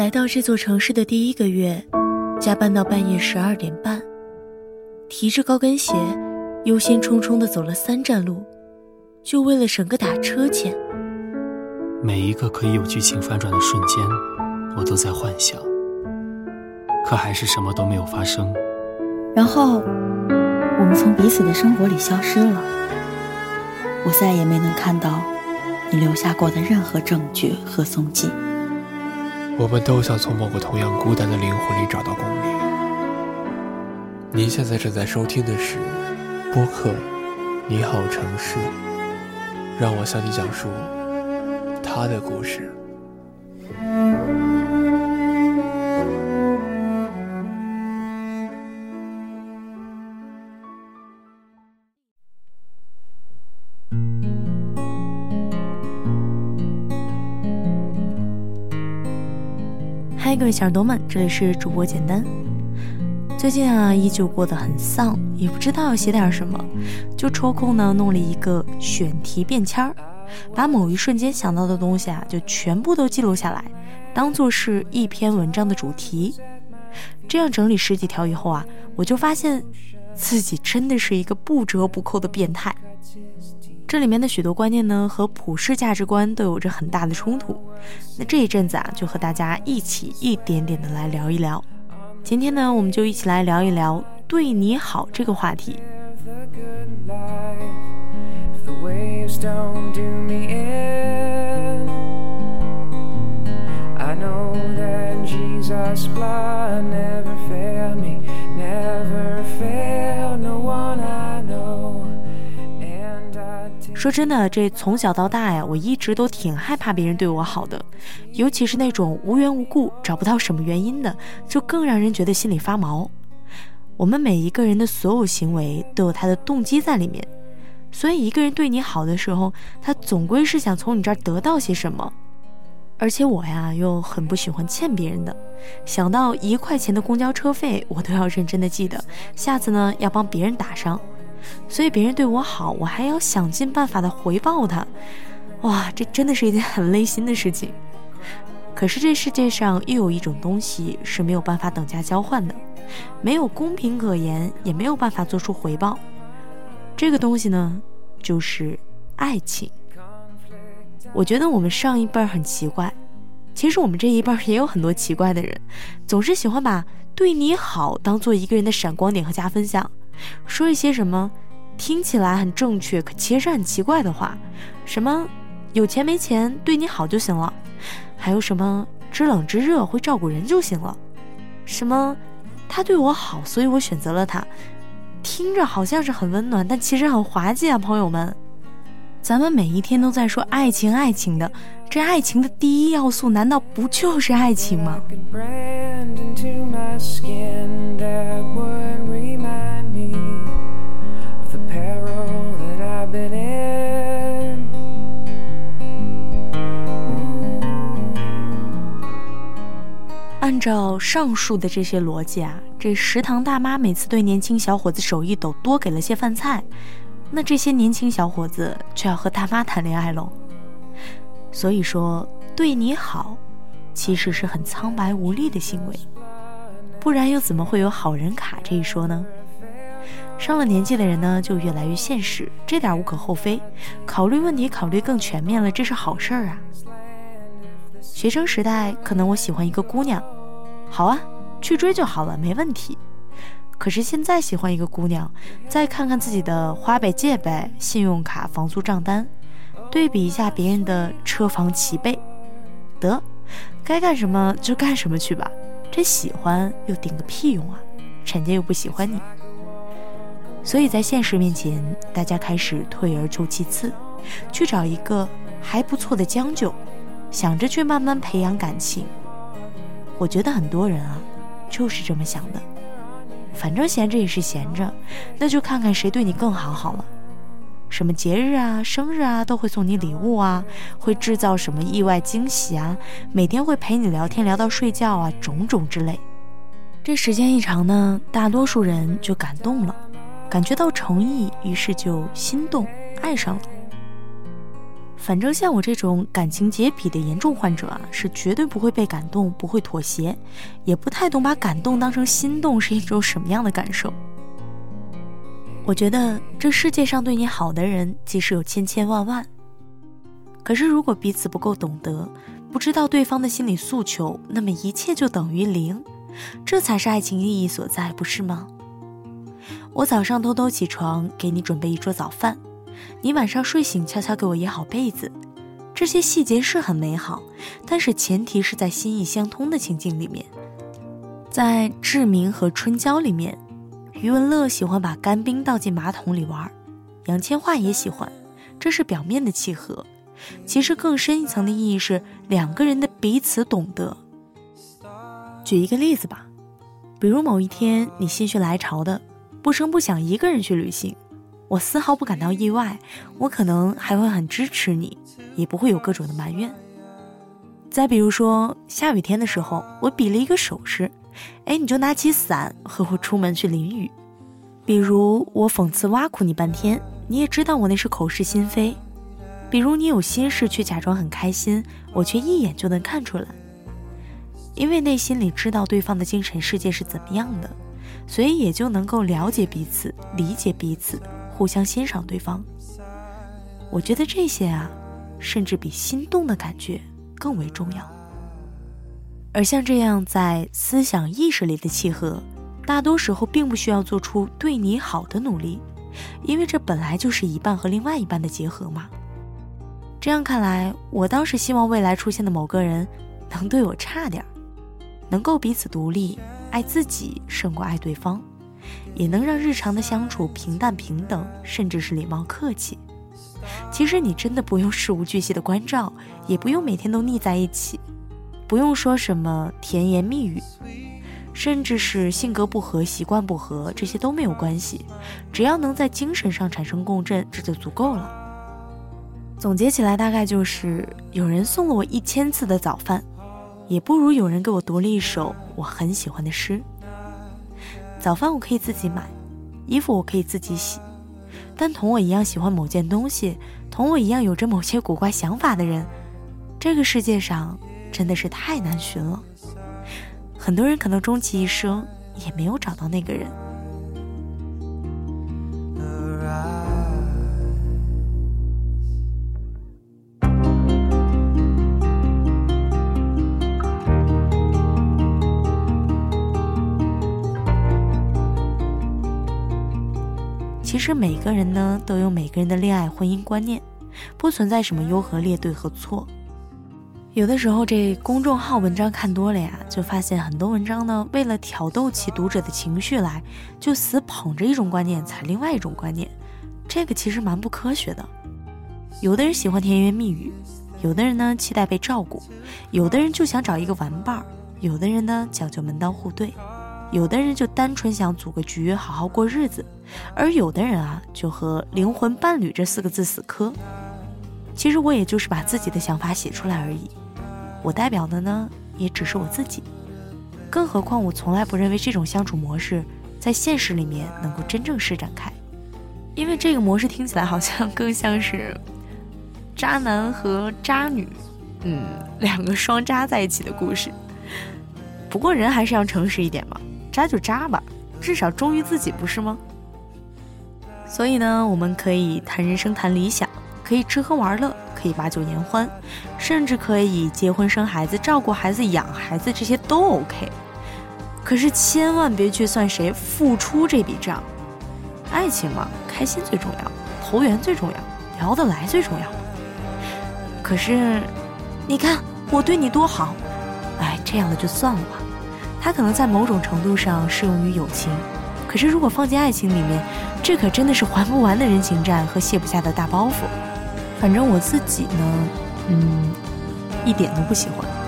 来到这座城市的第一个月，加班到半夜十二点半，提着高跟鞋，忧心忡忡地走了三站路，就为了省个打车钱。每一个可以有剧情反转的瞬间，我都在幻想，可还是什么都没有发生。然后，我们从彼此的生活里消失了，我再也没能看到你留下过的任何证据和踪迹。我们都想从某个同样孤单的灵魂里找到共鸣。您现在正在收听的是播客《你好城市》，让我向你讲述他的故事。嗨，各位小耳朵们，这里是主播简单。最近啊，依旧过得很丧，也不知道要写点什么，就抽空呢弄了一个选题便签儿，把某一瞬间想到的东西啊，就全部都记录下来，当做是一篇文章的主题。这样整理十几条以后啊，我就发现自己真的是一个不折不扣的变态。这里面的许多观念呢，和普世价值观都有着很大的冲突。那这一阵子啊，就和大家一起一点点的来聊一聊。今天呢，我们就一起来聊一聊“对你好”这个话题。说真的，这从小到大呀，我一直都挺害怕别人对我好的，尤其是那种无缘无故找不到什么原因的，就更让人觉得心里发毛。我们每一个人的所有行为都有他的动机在里面，所以一个人对你好的时候，他总归是想从你这儿得到些什么。而且我呀，又很不喜欢欠别人的，想到一块钱的公交车费，我都要认真的记得，下次呢要帮别人打上。所以别人对我好，我还要想尽办法的回报他，哇，这真的是一件很累心的事情。可是这世界上又有一种东西是没有办法等价交换的，没有公平可言，也没有办法做出回报。这个东西呢，就是爱情。我觉得我们上一辈很奇怪，其实我们这一辈也有很多奇怪的人，总是喜欢把对你好当做一个人的闪光点和加分项。说一些什么听起来很正确，可其实很奇怪的话，什么有钱没钱对你好就行了，还有什么知冷知热会照顾人就行了，什么他对我好，所以我选择了他，听着好像是很温暖，但其实很滑稽啊，朋友们。咱们每一天都在说爱情，爱情的，这爱情的第一要素难道不就是爱情吗？照上述的这些逻辑啊，这食堂大妈每次对年轻小伙子手一抖，多给了些饭菜，那这些年轻小伙子就要和大妈谈恋爱喽。所以说，对你好，其实是很苍白无力的行为，不然又怎么会有好人卡这一说呢？上了年纪的人呢，就越来越现实，这点无可厚非，考虑问题考虑更全面了，这是好事儿啊。学生时代，可能我喜欢一个姑娘，好啊，去追就好了，没问题。可是现在喜欢一个姑娘，再看看自己的花呗、借呗、信用卡、房租账单，对比一下别人的车房齐备，得，该干什么就干什么去吧。这喜欢又顶个屁用啊！人家又不喜欢你。所以在现实面前，大家开始退而求其次，去找一个还不错的将就。想着去慢慢培养感情，我觉得很多人啊，就是这么想的。反正闲着也是闲着，那就看看谁对你更好好了。什么节日啊、生日啊，都会送你礼物啊，会制造什么意外惊喜啊，每天会陪你聊天聊到睡觉啊，种种之类。这时间一长呢，大多数人就感动了，感觉到诚意，于是就心动，爱上了。反正像我这种感情洁癖的严重患者啊，是绝对不会被感动，不会妥协，也不太懂把感动当成心动是一种什么样的感受。我觉得这世界上对你好的人，即使有千千万万，可是如果彼此不够懂得，不知道对方的心理诉求，那么一切就等于零，这才是爱情意义所在，不是吗？我早上偷偷起床，给你准备一桌早饭。你晚上睡醒，悄悄给我掖好被子，这些细节是很美好，但是前提是在心意相通的情境里面。在《志明和春娇》里面，余文乐喜欢把干冰倒进马桶里玩，杨千嬅也喜欢，这是表面的契合。其实更深一层的意义是两个人的彼此懂得。举一个例子吧，比如某一天你心血来潮的，不声不响一个人去旅行。我丝毫不感到意外，我可能还会很支持你，也不会有各种的埋怨。再比如说下雨天的时候，我比了一个手势，哎，你就拿起伞和我出门去淋雨。比如我讽刺挖苦你半天，你也知道我那是口是心非。比如你有心事去假装很开心，我却一眼就能看出来。因为内心里知道对方的精神世界是怎么样的，所以也就能够了解彼此，理解彼此。互相欣赏对方，我觉得这些啊，甚至比心动的感觉更为重要。而像这样在思想意识里的契合，大多时候并不需要做出对你好的努力，因为这本来就是一半和另外一半的结合嘛。这样看来，我倒是希望未来出现的某个人，能对我差点儿，能够彼此独立，爱自己胜过爱对方。也能让日常的相处平淡平等，甚至是礼貌客气。其实你真的不用事无巨细的关照，也不用每天都腻在一起，不用说什么甜言蜜语，甚至是性格不合、习惯不合，这些都没有关系。只要能在精神上产生共振，这就足够了。总结起来，大概就是有人送了我一千次的早饭，也不如有人给我读了一首我很喜欢的诗。早饭我可以自己买，衣服我可以自己洗，但同我一样喜欢某件东西，同我一样有着某些古怪想法的人，这个世界上真的是太难寻了。很多人可能终其一生也没有找到那个人。实每个人呢都有每个人的恋爱婚姻观念，不存在什么优和劣对和错。有的时候这公众号文章看多了呀，就发现很多文章呢为了挑逗起读者的情绪来，就死捧着一种观念踩另外一种观念，这个其实蛮不科学的。有的人喜欢甜言蜜语，有的人呢期待被照顾，有的人就想找一个玩伴儿，有的人呢讲究门当户对。有的人就单纯想组个局，好好过日子，而有的人啊，就和灵魂伴侣这四个字死磕。其实我也就是把自己的想法写出来而已，我代表的呢，也只是我自己。更何况我从来不认为这种相处模式在现实里面能够真正施展开，因为这个模式听起来好像更像是渣男和渣女，嗯，两个双渣在一起的故事。不过人还是要诚实一点嘛。渣就渣吧，至少忠于自己，不是吗？所以呢，我们可以谈人生、谈理想，可以吃喝玩乐，可以把酒言欢，甚至可以结婚生孩子、照顾孩子、养孩子，这些都 OK。可是千万别去算谁付出这笔账。爱情嘛，开心最重要，投缘最重要，聊得来最重要。可是，你看我对你多好，哎，这样的就算了吧。它可能在某种程度上适用于友情，可是如果放进爱情里面，这可真的是还不完的人情债和卸不下的大包袱。反正我自己呢，嗯，一点都不喜欢。